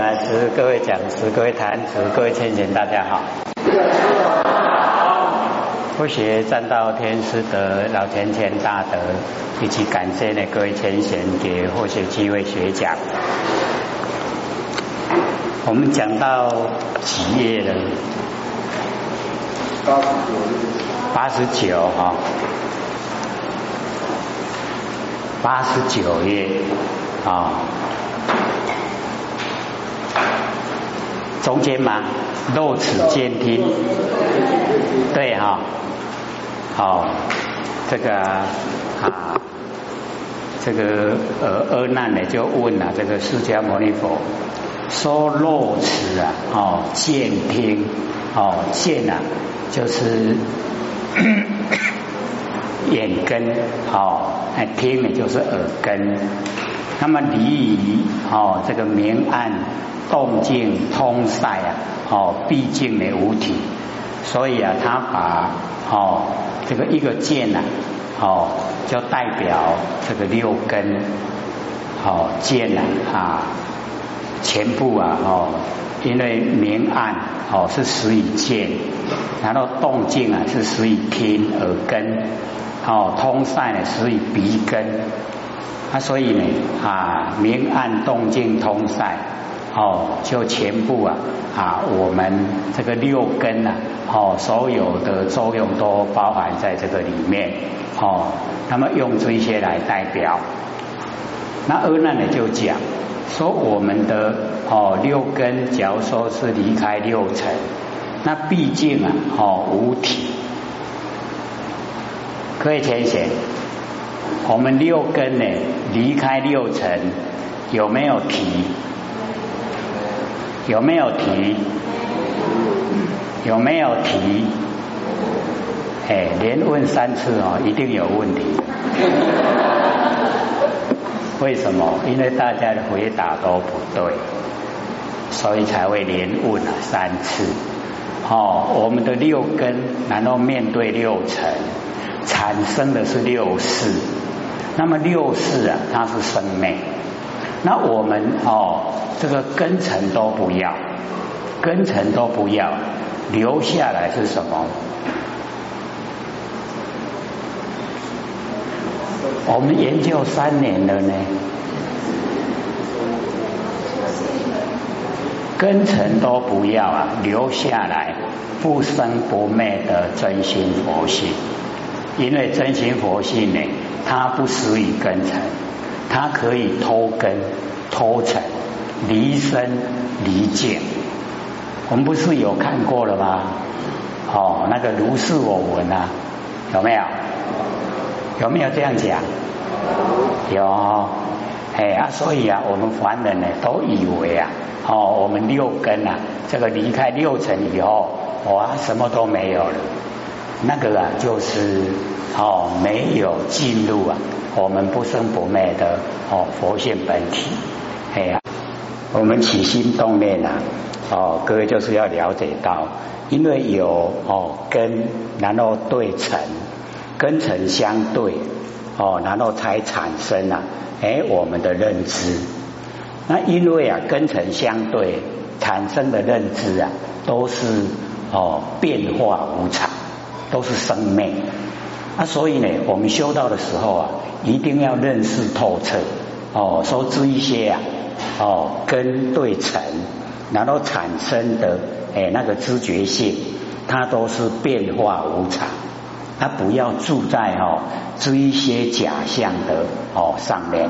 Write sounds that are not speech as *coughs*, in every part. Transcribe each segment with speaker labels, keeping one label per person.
Speaker 1: 来，是各位讲师、各位坛子、各位千贤，大家好。不学占道天师德，老天贤大德，以及感谢呢各位千贤给获学机会学讲。我们讲到几页了？八十九。八十九哈。八十九页啊。中间吗？露齿监听，对哈，好，这个啊，这个呃阿难呢就问了这个释迦牟尼佛，说露齿啊，哦见听，哦见啊就是 *coughs* 眼根，哦哎听呢就是耳根，那么离于哦这个明暗。动静通塞啊，哦，毕竟呢无体，所以啊，他把哦这个一个剑呐，哦，就代表这个六根，哦剑呐啊，全部啊哦，因为明暗哦是始于剑，然后动静啊是始于听耳根，哦通塞呢始于鼻根，啊所以呢啊明暗动静通塞。哦，就全部啊啊，我们这个六根呐，哦，所有的作用都包含在这个里面哦。那么用这些来代表，那阿难呢就讲说我们的哦六根，假如说是离开六尘，那毕竟啊哦无体，可以填写，我们六根呢离开六尘有没有体？有没有提？有没有提？哎，连问三次哦，一定有问题。*laughs* 为什么？因为大家的回答都不对，所以才会连问了三次。哦，我们的六根，然后面对六尘，产生的是六识？那么六识啊，它是生命。那我们哦，这个根尘都不要，根尘都不要，留下来是什么？我们研究三年了呢，根尘都不要啊，留下来不生不灭的真心佛性，因为真心佛性呢，它不属于根尘。它可以脱根、脱尘、离身、离见。我们不是有看过了吗？哦，那个如是我闻啊，有没有？有没有这样讲？有。哎啊，所以啊，我们凡人呢，都以为啊，哦，我们六根啊，这个离开六尘以后，哇，什么都没有了。那个啊，就是哦，没有进入啊。我们不生不灭的哦，佛性本体，哎呀，我们起心动念啊，哦，各位就是要了解到，因为有哦根，然后对尘，根尘相对，哦，然后才产生啊，哎，我们的认知。那因为啊根尘相对产生的认知啊，都是哦变化无常，都是生命。那所以呢，我们修道的时候啊。一定要认识透彻哦，说知一些啊哦根对尘，然后产生的哎那个知觉性，它都是变化无常，它不要住在哦知一些假象的哦上面。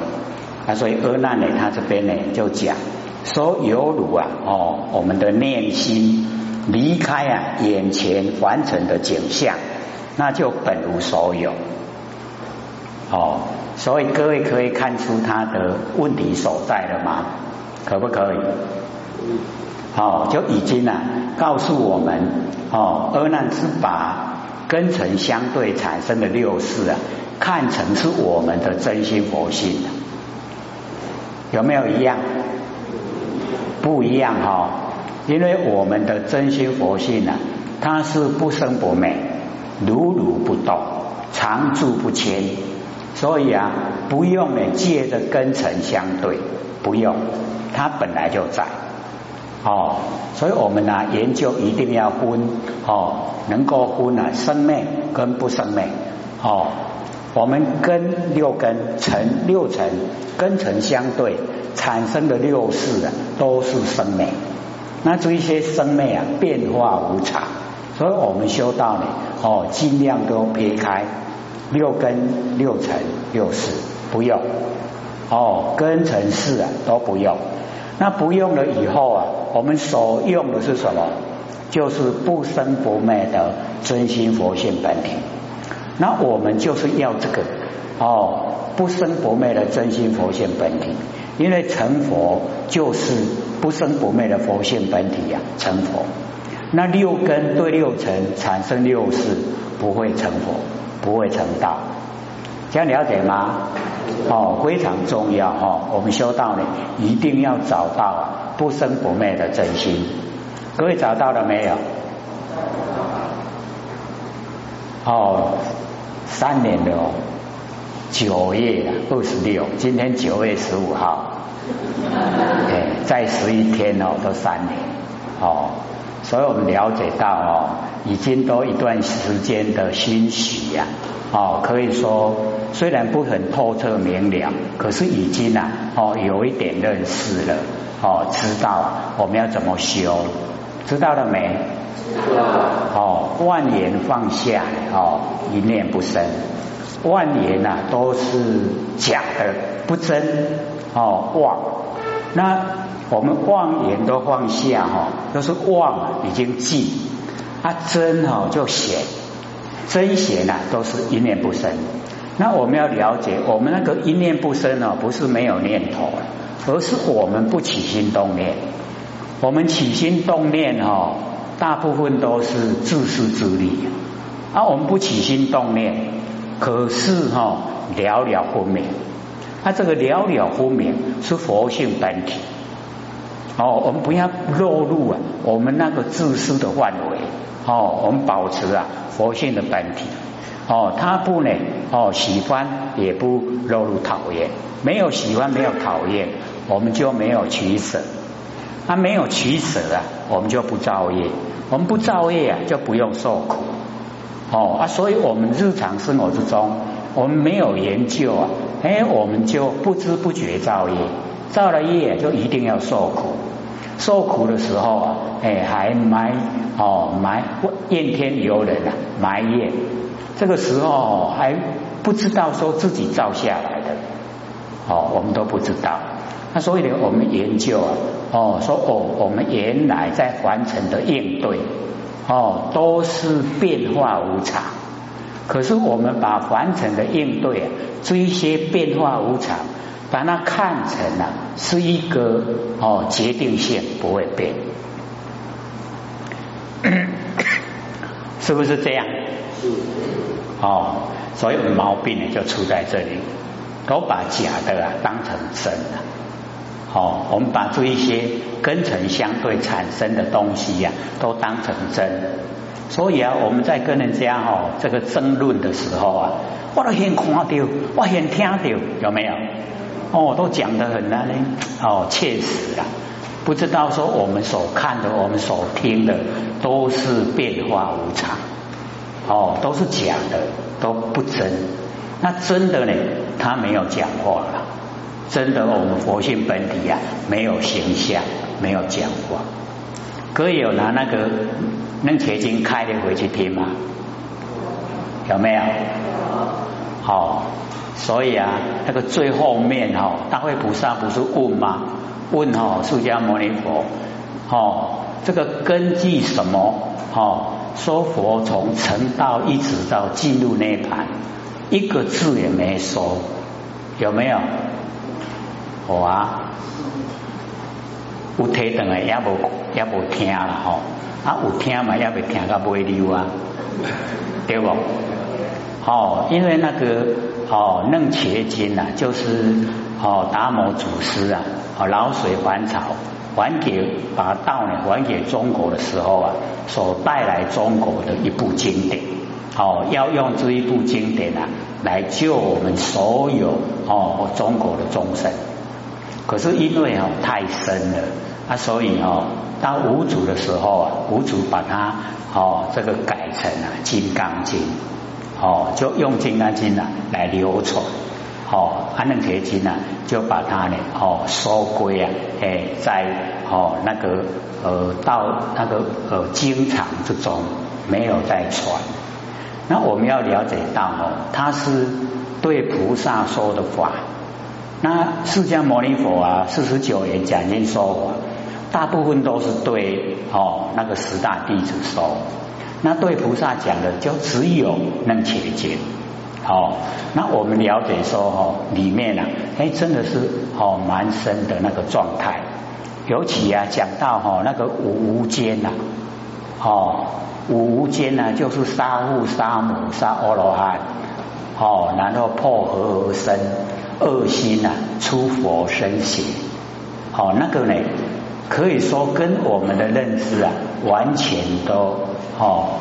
Speaker 1: 那所以阿难呢，他这边呢就讲说犹如啊哦我们的念心离开啊眼前完成的景象，那就本无所有。哦，所以各位可以看出他的问题所在了吗？可不可以？哦，就已经啊告诉我们哦，阿难是把根尘相对产生的六事啊，看成是我们的真心佛性，有没有一样？不一样哈，因为我们的真心佛性啊，它是不生不灭，如如不动，常住不迁。所以啊，不用呢借着根尘相对，不用，它本来就在，哦，所以我们呢研究一定要分哦，能够分啊生灭跟不生灭哦。我们根六根尘六尘根尘相对产生的六事啊，都是生灭。那这一些生灭啊，变化无常，所以我们修道呢，哦，尽量都撇开六根六尘六识，不用哦，根尘事啊都不用。那不用了以后啊，我们所用的是什么？就是不生不灭的真心佛性本体。那我们就是要这个哦，不生不灭的真心佛性本体，因为成佛就是不生不灭的佛性本体呀，成佛。那六根对六尘产生六事，不会成佛，不会成道，这样了解吗？哦，非常重要哈，我们修道呢，一定要找到不生不灭的真心。各位找到了没有？哦。三年的哦，九月二十六，今天九月十五号，哎，再十一天哦，都三年。哦，所以我们了解到哦，已经都一段时间的欣喜呀，哦，可以说虽然不很透彻明了，可是已经啊，哦，有一点认识了，哦，知道我们要怎么修，知道了没？知道哦，万言放下哦，一念不生。万言呐都是假的，不真哦妄。那我们妄言都放下哈，都是妄已经尽。啊真哈就显，真显呐都是一念不生。那我们要了解，我们那个一念不生哦，不是没有念头，而是我们不起心动念。我们起心动念哈。大部分都是自私自利，啊，我们不起心动念，可是哈寥寥分明，啊，这个了了分明是佛性本体，哦，我们不要落入啊我们那个自私的范围，哦，我们保持啊佛性的本体，哦，他不呢，哦，喜欢也不落入讨厌，没有喜欢没有讨厌，我们就没有取舍。他没有取舍啊，我们就不造业，我们不造业啊，就不用受苦。哦啊，所以我们日常生活之中，我们没有研究啊，哎，我们就不知不觉造业，造了业就一定要受苦，受苦的时候啊，哎，还埋哦埋怨天尤人啊，埋怨，这个时候还不知道说自己造下来的，哦，我们都不知道。那所以呢，我们研究啊，哦，说哦，我们原来在凡尘的应对，哦，都是变化无常。可是我们把凡尘的应对啊，这些变化无常，把它看成了是一个哦决定性不会变，*coughs* 是不是这样？是。哦，所以毛病呢就出在这里，都把假的啊当成真的。哦，我们把这一些根尘相对产生的东西呀，都当成真。所以啊，我们在跟人家哦这个争论的时候啊，我都先看到，我先听到，有没有？哦，都讲得很难哦，确实啊。不知道说我们所看的，我们所听的，都是变化无常，哦，都是假的，都不真。那真的呢，他没有讲话了。真的，我们佛性本体呀，没有形象，没有讲话。各位有拿那个《楞伽经》开的回去听吗？有没有？好，所以啊，那个最后面哈，大会菩萨不是问吗？问哈，释迦牟尼佛，哦，这个根据什么？哦，说佛从成道一直到进入涅盘，一个字也没说，有没有？好啊，有听等的也无也无听啦吼，啊有听嘛也未听到尾流啊，对不？哦，因为那个哦楞伽经啊，就是哦达摩祖师啊，哦老水还朝还给把道呢还给中国的时候啊，所带来中国的一部经典，哦要用这一部经典啊来救我们所有哦中国的众生。可是因为哦太深了，啊，所以哦，到五祖的时候啊，五祖把它哦这个改成啊《金刚经》，哦就用《金刚经》啊来流传，哦安楞铁经呢就把它呢哦收归啊，哎在哦那个呃到那个呃经藏之中没有再传。那我们要了解到哦，它是对菩萨说的法。那释迦牟尼佛啊，四十九年讲经说法，大部分都是对哦那个十大弟子说。那对菩萨讲的就只有楞伽经。哦，那我们了解说哦，里面啊，哎真的是哦蛮深的那个状态。尤其啊讲到哈那个无间呐，哦。无间呢，就是杀父杀母杀阿罗汉，哦，然后破和而生恶心啊，出佛身血，哦，那个呢，可以说跟我们的认知啊，完全都哦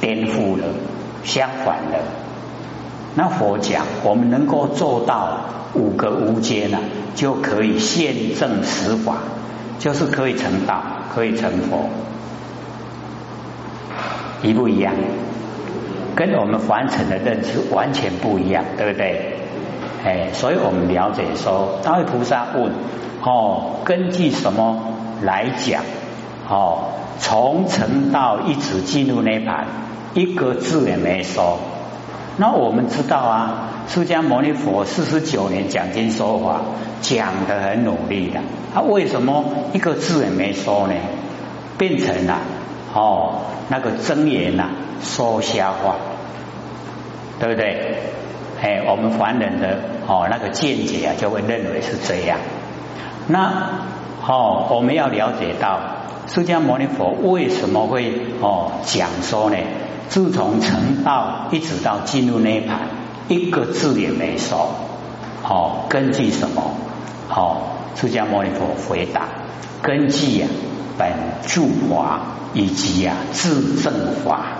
Speaker 1: 颠覆了，相反的。那佛讲，我们能够做到五个无间呢，就可以现证实法，就是可以成道，可以成佛。一不一样？跟我们凡尘的认知完全不一样，对不对？哎，所以我们了解说，大位菩萨问：哦，根据什么来讲？哦，从成道一直进入涅盘，一个字也没说。那我们知道啊，释迦牟尼佛四十九年讲经说法，讲的很努力的，他为什么一个字也没说呢？变成了。哦，那个真言呐，说瞎话，对不对？哎，我们凡人的哦那个见解啊，就会认为是这样。那哦，我们要了解到释迦牟尼佛为什么会哦讲说呢？自从成道一直到进入涅盘，一个字也没说。哦，根据什么？哦，释迦牟尼佛回答：根据呀。本住法以及啊自证法，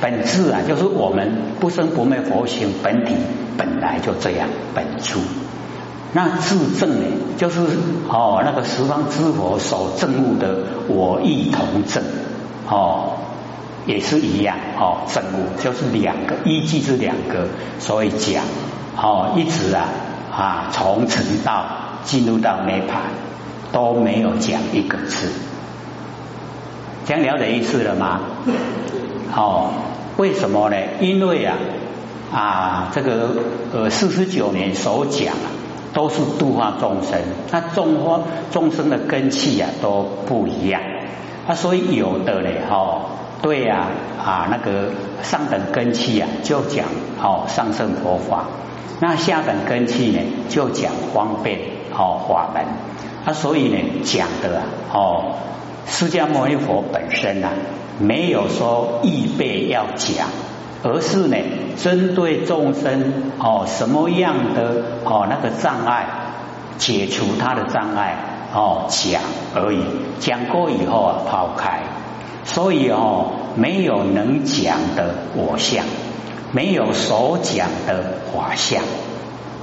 Speaker 1: 本质啊就是我们不生不灭佛性本体本来就这样本住。那自证呢，就是哦那个十方之佛所证悟的我亦同证哦，也是一样哦证悟就是两个依据是两个，所以讲哦一直啊啊从成道进入到涅盘。都没有讲一个字，这样了解意思了吗？哦，为什么呢？因为啊啊，这个呃四十九年所讲啊，都是度化众生，那众化众生的根器啊都不一样，啊，所以有的呢，哈，对呀啊，那个上等根器啊，就讲哦上圣佛法，那下等根器呢，就讲方便哦法门。啊所以呢讲的啊哦，释迦牟尼佛本身啊没有说预备要讲，而是呢针对众生哦什么样的哦那个障碍，解除他的障碍哦讲而已，讲过以后啊抛开，所以哦没有能讲的我相，没有所讲的法相，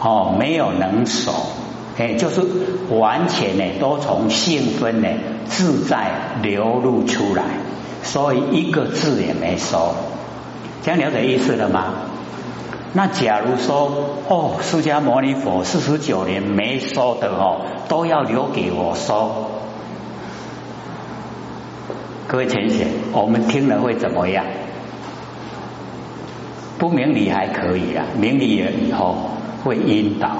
Speaker 1: 哦没有能守。哎，就是完全呢，都从性分呢自在流露出来，所以一个字也没说，这样了解意思了吗？那假如说哦，释迦牟尼佛四十九年没说的哦，都要留给我说，各位浅显，我们听了会怎么样？不明理还可以啊，明理了以后会晕倒。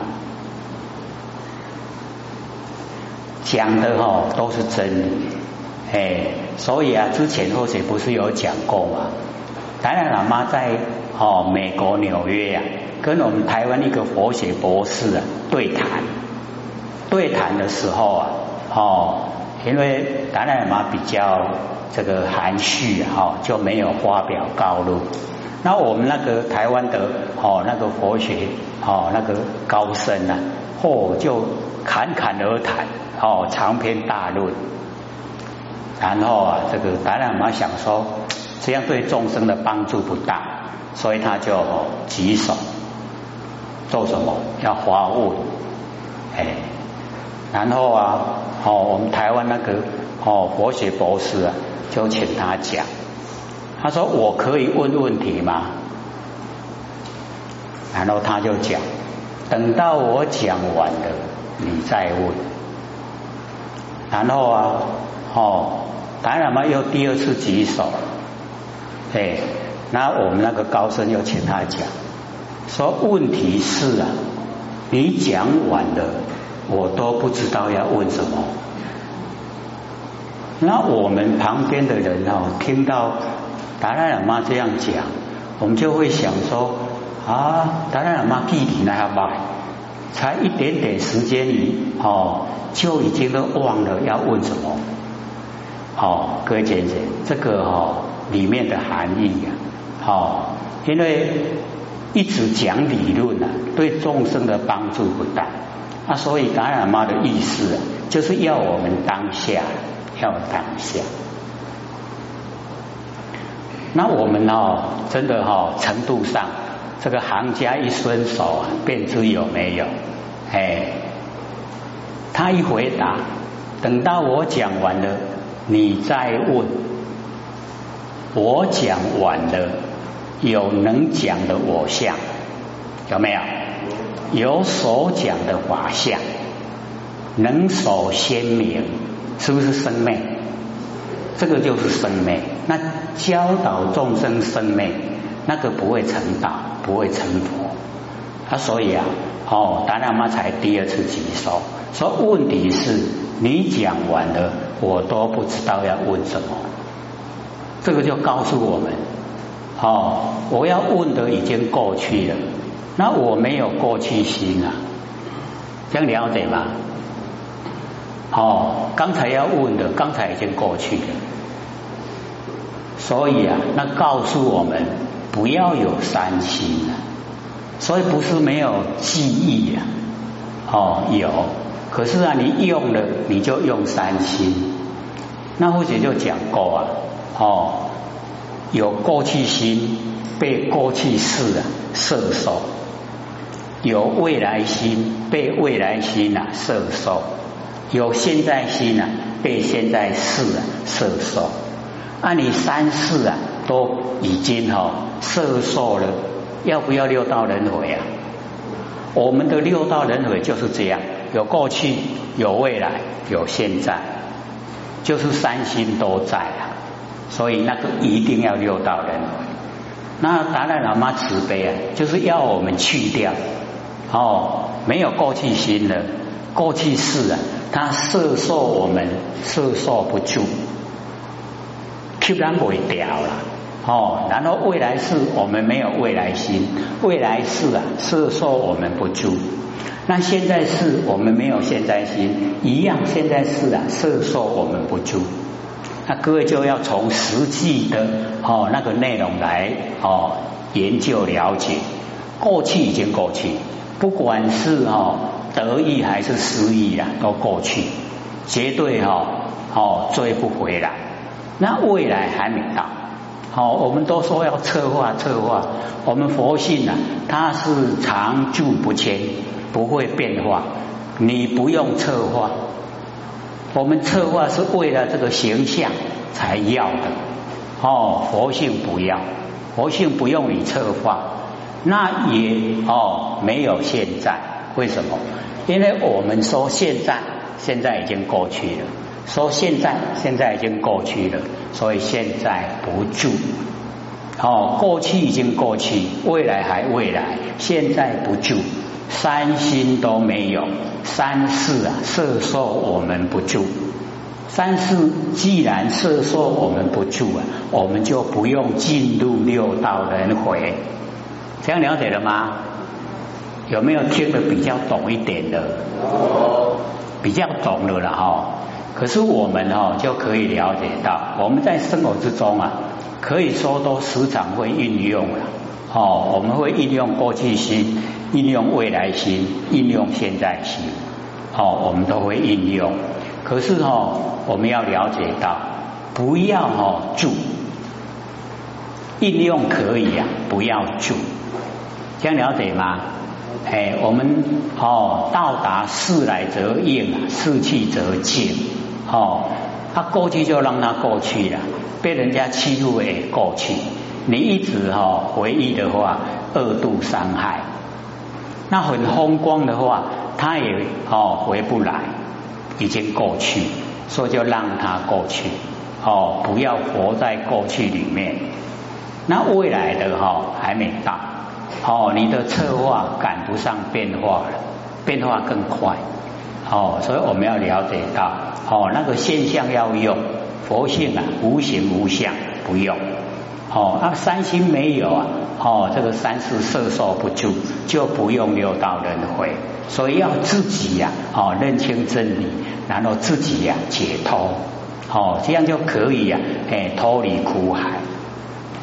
Speaker 1: 讲的哈都是真理，哎，所以啊，之前或许不是有讲过嘛？达赖喇嘛在哦美国纽约啊，跟我们台湾一个佛学博士啊对谈，对谈的时候啊，哦，因为达赖喇嘛比较这个含蓄哈，就没有发表高论。那我们那个台湾的哦那个佛学哦那个高僧啊，嚯就侃侃而谈。哦，长篇大论，然后啊，这个达赖喇嘛想说，这样对众生的帮助不大，所以他就举手做什么？要发问，哎，然后啊，哦，我们台湾那个哦佛学博士啊，就请他讲，他说我可以问问题吗？然后他就讲，等到我讲完了，你再问。然后啊，哦，当然嘛，又第二次举手，哎，那我们那个高僧又请他讲，说问题是啊，你讲完了。我都不知道要问什么，那我们旁边的人哦，听到达赖喇嘛这样讲，我们就会想说啊，达赖喇嘛具体那样吧，才一点点时间里哦，就已经都忘了要问什么。好，各位姐姐，这个哦里面的含义呀，好，因为一直讲理论啊，对众生的帮助不大。那所以达赖喇嘛的意思啊，就是要我们当下，要当下。那我们哦，真的哈，程度上，这个行家一伸手啊，便知有没有。哎，他一回答，等到我讲完了，你再问。我讲完了，有能讲的我相，有没有？有所讲的法相，能所鲜明，是不是生命？这个就是生命。那教导众生生命，那个不会成道，不会成佛。啊，所以啊，哦，达赖嘛才第二次举手，说问题是你讲完了，我都不知道要问什么。这个就告诉我们，哦，我要问的已经过去了。那我没有过去心啊，这样了解吗？哦，刚才要问的，刚才已经过去了，所以啊，那告诉我们不要有三心啊。所以不是没有记忆呀，哦，有，可是啊，你用了你就用三心。那或者就讲过啊，哦，有过去心被过去事啊摄受。有未来心被未来心啊摄受，有现在心啊被现在事啊摄受，按你三世啊都已经哈摄受了，要不要六道轮回啊？我们的六道轮回就是这样，有过去，有未来，有现在，就是三心都在啊，所以那个一定要六道轮回。那达赖喇嘛慈悲啊，就是要我们去掉。哦，没有过去心了，过去式啊，它摄受我们摄受不住，突然会掉了。哦，然后未来世我们没有未来心，未来世啊摄受我们不住。那现在是我们没有现在心，一样现在是啊摄受我们不住。那各位就要从实际的哦那个内容来哦研究了解，过去已经过去。不管是哦得意还是失意啊，都过去，绝对哈哦追不回来。那未来还没到，好，我们都说要策划策划。我们佛性啊，它是常住不迁，不会变化。你不用策划，我们策划是为了这个形象才要的。哦，佛性不要，佛性不用你策划。那也哦，没有现在，为什么？因为我们说现在，现在已经过去了；说现在，现在已经过去了，所以现在不住。哦，过去已经过去，未来还未来，现在不救，三心都没有，三世啊，色受我们不住。三世既然摄受我们不住啊，我们就不用进入六道轮回。这样了解了吗？有没有听得比较懂一点的？比较懂的了哈。可是我们哈就可以了解到，我们在生活之中啊，可以说都时常会运用了。哦，我们会运用过去心，运用未来心，运用现在心。哦，我们都会运用。可是哈，我们要了解到，不要哈住，运用可以啊，不要住。这样了解吗？哎，我们哦到达事来则应，事去则静。哦，他过去就让他过去了，被人家欺负也过去。你一直哈回忆的话，二度伤害。那很风光的话，他也哦回不来，已经过去，所以就让他过去。哦，不要活在过去里面。那未来的哈还没到。哦，你的策划赶不上变化了，变化更快。哦，所以我们要了解到，哦，那个现象要用佛性啊，无形无相不用。哦，那三心没有啊，哦，这个三世摄受不住，就不用六道轮回。所以要自己呀，哦，认清真理，然后自己呀解脱，哦，这样就可以呀，哎，脱离苦海。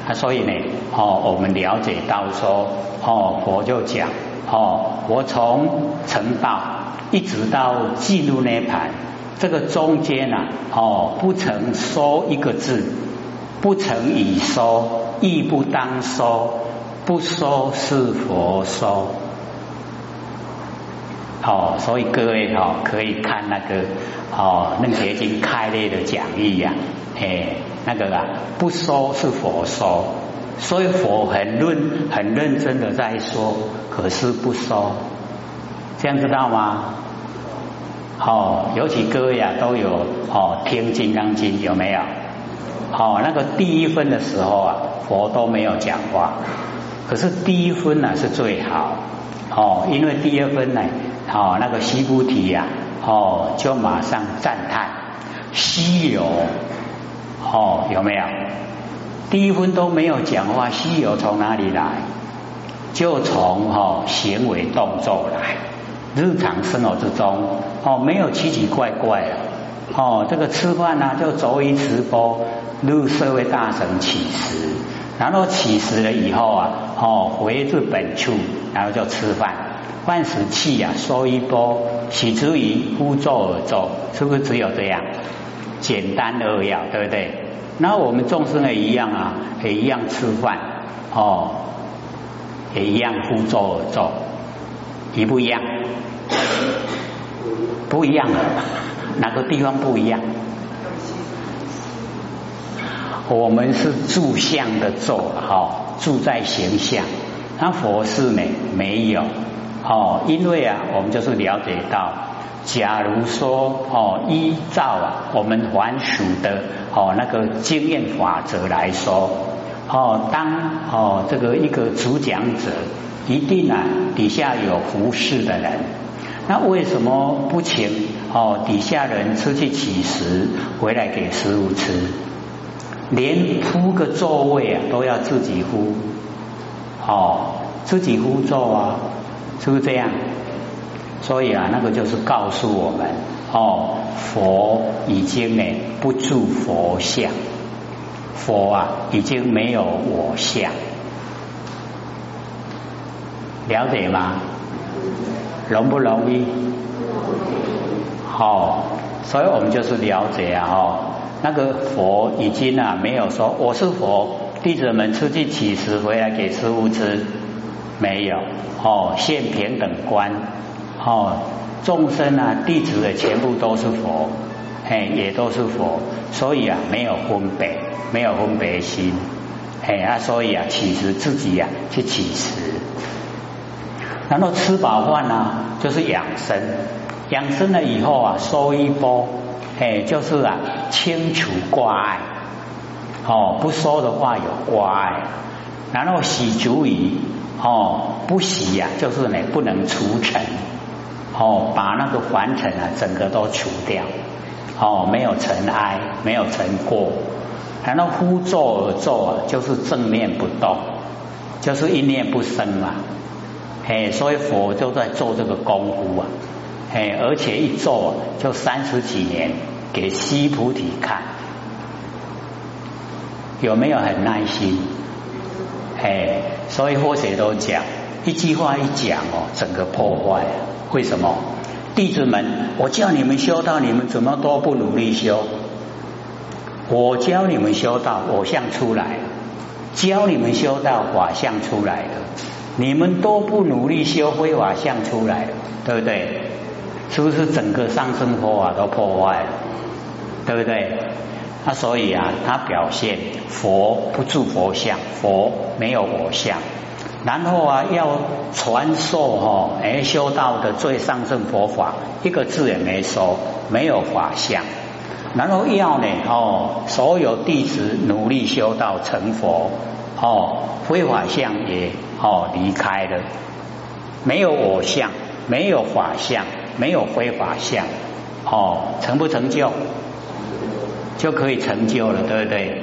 Speaker 1: 啊，所以呢，哦，我们了解到说，哦，佛就讲，哦，我从成道一直到进入涅盘，这个中间呐，哦，不曾说一个字。不曾已说，亦不当说，不说是佛说。哦，所以各位哦，可以看那个哦，楞结经开列的讲义呀，哎，那个啊，不说是佛说，所以佛很认很认真的在说，可是不说，这样知道吗？哦，尤其各位啊，都有哦听金刚经有没有？哦，那个第一分的时候啊，佛都没有讲话。可是第一分呢是最好哦，因为第二分呢，哦那个西菩提呀，哦就马上赞叹西游哦有没有？第一分都没有讲话，西游从哪里来？就从哦行为动作来，日常生活之中哦没有奇奇怪怪的哦，这个吃饭呢就走一直播。入社会大神起食，然后起食了以后啊，哦，回至本处，然后就吃饭。饭食气呀，收一波，洗之于呼作而坐，是不是只有这样？简单扼要，对不对？那我们众生也一样啊，也一样吃饭，哦，也一样呼作而坐，一不一样？不一样，哪个地方不一样？我们是住相的坐，哈，住在形象。那佛是没没有，哦，因为啊，我们就是了解到，假如说哦，依照啊我们凡俗的哦那个经验法则来说，哦，当哦这个一个主讲者，一定啊底下有服侍的人，那为什么不请哦底下人出去乞食，回来给师傅吃？连铺个座位啊，都要自己呼，哦，自己呼座啊，是不是这样？所以啊，那个就是告诉我们，哦，佛已经呢不住佛像，佛啊已经没有我相，了解吗？容不容易？好，所以我们就是了解啊，哦。那个佛已经啊没有说我是佛，弟子们出去乞食回来给师傅吃，没有哦，现平等观哦，众生啊弟子的全部都是佛，嘿也都是佛，所以啊没有分别，没有分别心，嘿啊所以啊乞食自己呀去乞食，然后吃饱饭呢就是养生，养生了以后啊收一波。哎，就是啊，清除挂碍，哦，不收的话有挂碍，然后洗足以，哦，不洗呀，就是呢不能除尘，哦，把那个凡尘啊整个都除掉，哦，没有尘埃，没有尘过，然后呼作而坐啊，就是正念不动，就是一念不生嘛，哎，所以佛就在做这个功夫啊。哎，而且一做就三十几年，给西菩提看，有没有很耐心？哎，所以或者都讲一句话一讲哦，整个破坏。为什么？弟子们，我叫你们修道，你们怎么都不努力修？我教你们修道，我相出来；教你们修道，法相出来了。你们都不努力修非法相出来，对不对？是不是整个上升佛法都破坏了？对不对？那所以啊，他表现佛不住佛相，佛没有我相。然后啊，要传授哈，哎，修道的最上乘佛法，一个字也没说，没有法相。然后要呢，哦，所有弟子努力修道成佛，哦，非法相也哦离开了，没有我相，没有法相，没有非法相，哦，成不成就？就可以成就了，对不对？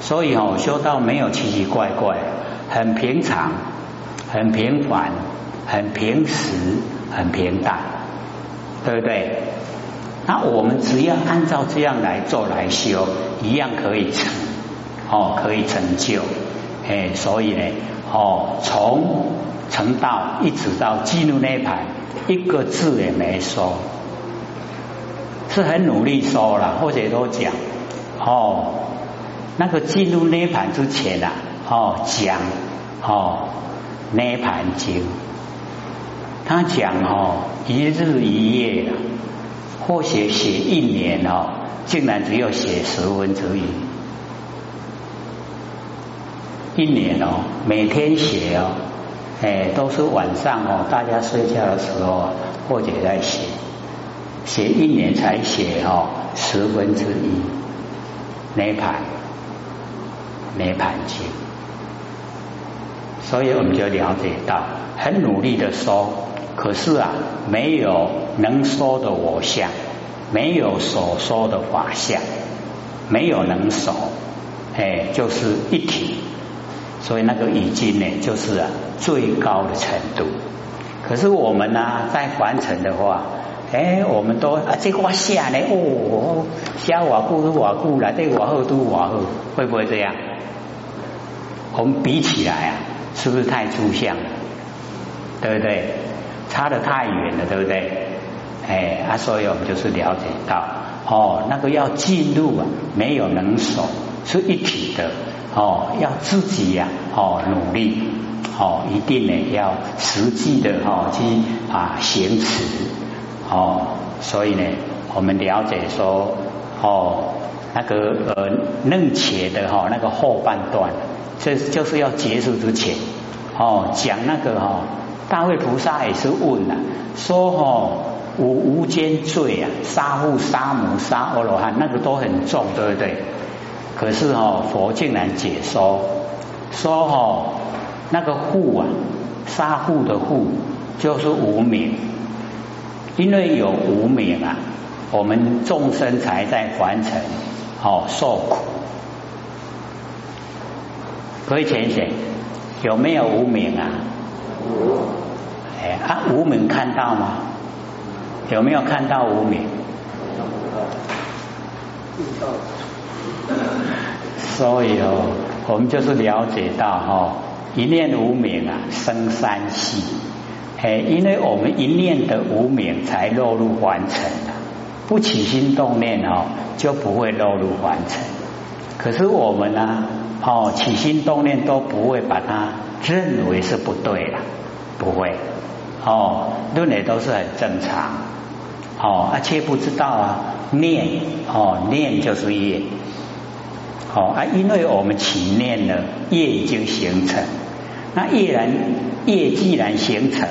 Speaker 1: 所以哦，修道没有奇奇怪怪，很平常。很平凡，很平时，很平淡，对不对？那我们只要按照这样来做来修，一样可以成，哦，可以成就，哎，所以呢，哦，从成道一直到进入涅盘，一个字也没说，是很努力说了，或者都讲，哦，那个进入涅盘之前啊，哦，讲，哦。《涅盘经》，他讲哦，一日一夜，或写写一年哦，竟然只有写十分之一。一年哦，每天写哦，哎，都是晚上哦，大家睡觉的时候或者在写，写一年才写哦十分之一，《涅盘》《涅盘经》。所以我们就了解到，很努力的说，可是啊，没有能说的我相，没有所说的法相，没有能说，哎，就是一体。所以那个已经呢，就是啊最高的程度。可是我们呢，在凡尘的话，哎，我们都啊这个下呢，哦，下瓦固都瓦固了，这瓦后都瓦后，会不会这样？我们比起来啊。是不是太抽象了？对不对？差得太远了，对不对？哎，啊，所以我们就是了解到，哦，那个要进入啊，没有能手，是一体的，哦，要自己呀，哦，努力，哦，一定呢要实际的哦去啊行持，哦，所以呢，我们了解说，哦，那个呃嫩茄的哈那个后半段。这就是要结束之前，哦，讲那个哈，大卫菩萨也是问了，说哦，无无间罪啊，杀父杀母杀阿罗汉，那个都很重，对不对？可是哦，佛竟然解说，说哦，那个父啊，杀父的父就是无名，因为有无名啊，我们众生才在凡尘哦受苦。可以浅显，有没有无名啊？哎，啊，无名看到吗？有没有看到无名？*laughs* 所以哦，我们就是了解到哈，一念无名啊，生三系。哎，因为我们一念的无名才落入凡尘的，不起心动念哦，就不会落入凡尘。可是我们呢？哦，起心动念都不会把它认为是不对的，不会。哦，认为都是很正常。哦，而且不知道啊，念哦，念就是业。哦，啊，因为我们起念了，业已经形成。那业然业既然形成，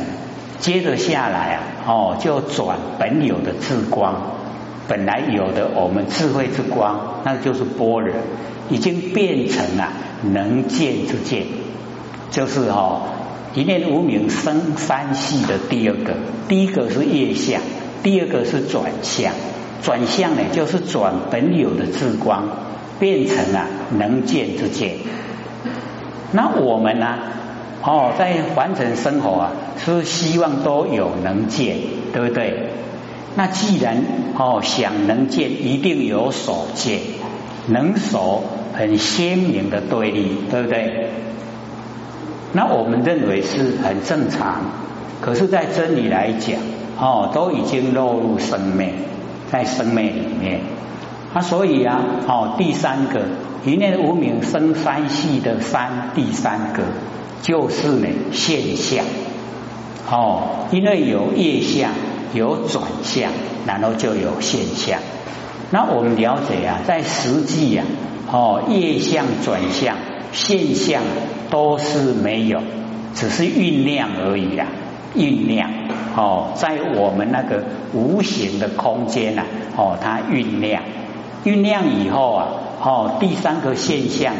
Speaker 1: 接着下来啊，哦，就转本有的智光。本来有的我们智慧之光，那就是般若，已经变成了能见之见，就是哦一念无名生三系的第二个，第一个是业相，第二个是转向，转向呢就是转本有的智光，变成了能见之见。那我们呢？哦，在凡尘生活啊，是希望都有能见，对不对？那既然哦想能见，一定有所见，能所很鲜明的对立，对不对？那我们认为是很正常，可是，在真理来讲，哦，都已经落入生命，在生命里面。那所以啊，哦，第三个一念无名生三系的三，第三个就是呢现象。哦，因为有业相，有转向，然后就有现象。那我们了解啊，在实际呀，哦，业相转向现象都是没有，只是酝酿而已啊，酝酿。哦，在我们那个无形的空间呐，哦，它酝酿，酝酿以后啊，哦，第三个现象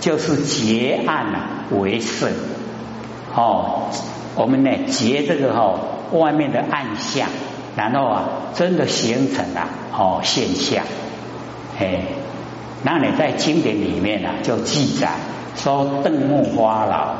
Speaker 1: 就是结案为胜，哦，我们呢结这个哈外面的暗象。然后啊，真的形成了哦现象，哎，那你在经典里面啊就记载说，邓木花老